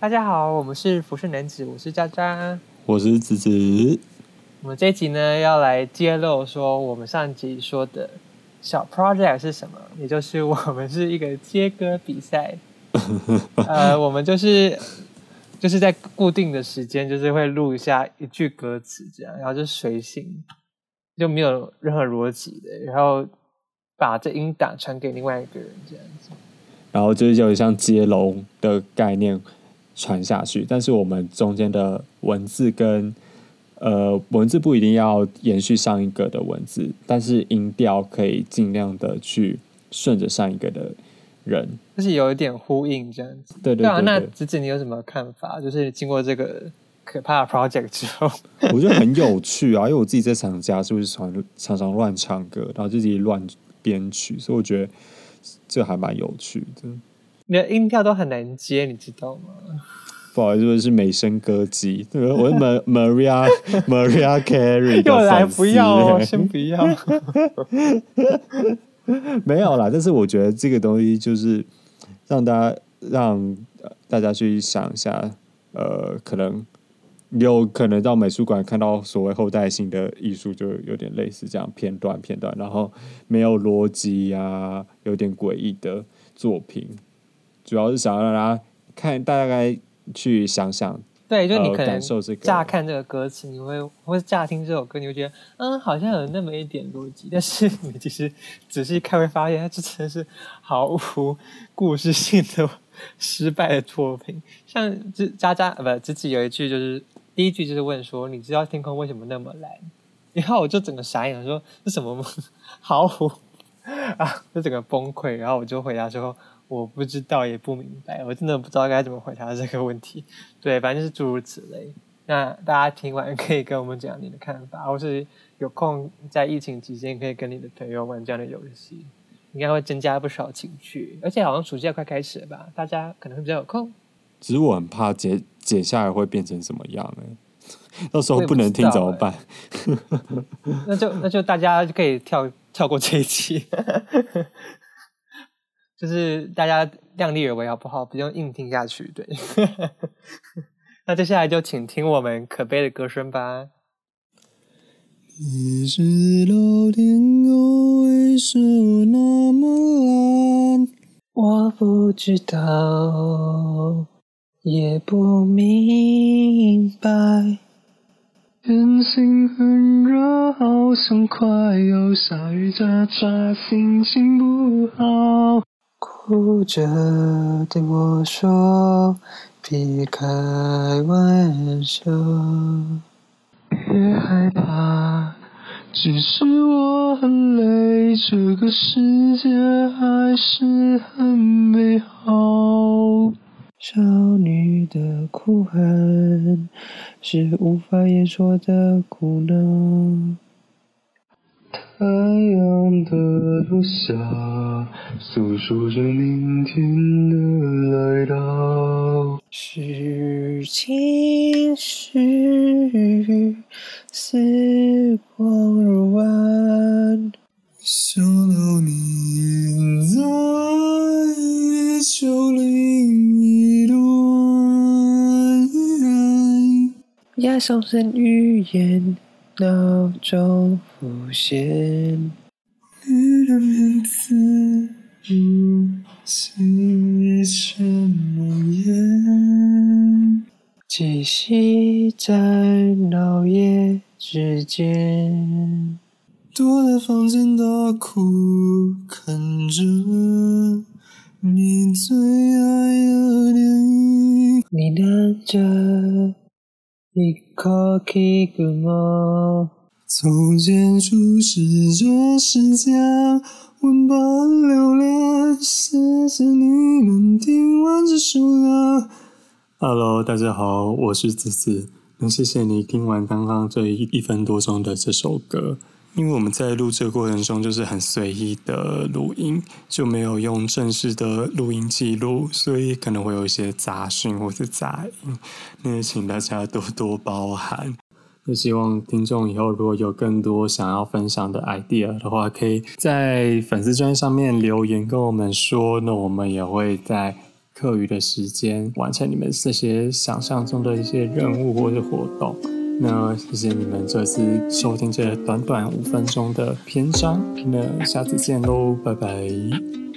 大家好，我们是浮生男子，我是渣渣。我是子子，我们这一集呢要来揭露说我们上集说的小 project 是什么，也就是我们是一个接歌比赛。呃，我们就是就是在固定的时间，就是会录一下一句歌词这样，然后就随性，就没有任何逻辑的，然后把这音档传给另外一个人这样子。然后就是有点像接龙的概念传下去，但是我们中间的文字跟呃文字不一定要延续上一个的文字，但是音调可以尽量的去顺着上一个的人，就是有一点呼应这样子。对对对啊，那对子子你有什么看法？就是经过这个可怕的 project 之后，我觉得很有趣啊，因为我自己在厂家是不是常常常乱唱歌，然后自己乱编曲，所以我觉得这还蛮有趣的。你的音调都很难接，你知道吗？不好意思，我是美声歌姬，我是 Ma- Maria Maria Carey 的又来不要先不要。没有啦，但是我觉得这个东西就是让大家让呃大家去想一下，呃，可能有可能到美术馆看到所谓后代性的艺术，就有点类似这样片段片段，然后没有逻辑呀，有点诡异的作品，主要是想要让大家看，大概去想想，对，就你呃可能感受这个乍看这个歌词，你会或是乍听这首歌，你会觉得嗯，好像有那么一点逻辑，但是你其实仔细看会发现，它这真的是毫无故事性的失败的作品。像这渣渣呃不，自己有一句就是第一句就是问说，你知道天空为什么那么蓝？然后我就整个傻眼，说这什么吗毫无啊，就整个崩溃。然后我就回答说。我不知道，也不明白，我真的不知道该怎么回答这个问题。对，反正就是诸如此类。那大家听完可以跟我们讲你的看法，或是有空在疫情期间可以跟你的朋友玩这样的游戏，应该会增加不少情趣。而且好像暑假快开始了吧，大家可能会比较有空。只是我很怕剪剪下来会变成什么样呢、到时候不不能听怎么办？那就那就大家就可以跳跳过这一期，就是大家量力而为好不好？不用硬听下去。对，那接下来就请听我们可悲的歌声吧。你知道天空为什么那么蓝？我不知道，也不明白。天气很热，好像快要下雨，渣渣心情不好。哭着对我说：“别开玩笑。”别害怕，只是我很累，这个世界还是很美好。少女的哭喊是无法言说的苦恼。太阳的落下，诉说着明天的来到。是晴时，似光如晚。想到你在地球另一端，押上声语言，脑中浮现。的名字如今一尘梦魇。气息在脑叶之间。躲在房间大哭，看着你最爱的电影。你拿着一颗 K 歌吗？从前初识这世间，万般留恋。谢谢你能听完这首歌。Hello，大家好，我是子子。那谢谢你听完刚刚这一一分多钟的这首歌。因为我们在录制过程中就是很随意的录音，就没有用正式的录音记录，所以可能会有一些杂讯或是杂音，那也请大家多多包涵。那希望听众以后如果有更多想要分享的 idea 的话，可以在粉丝专上面留言跟我们说，那我们也会在课余的时间完成你们这些想象中的一些任务或者活动。那谢谢你们这次收听这短短五分钟的篇章，那下次见喽，拜拜。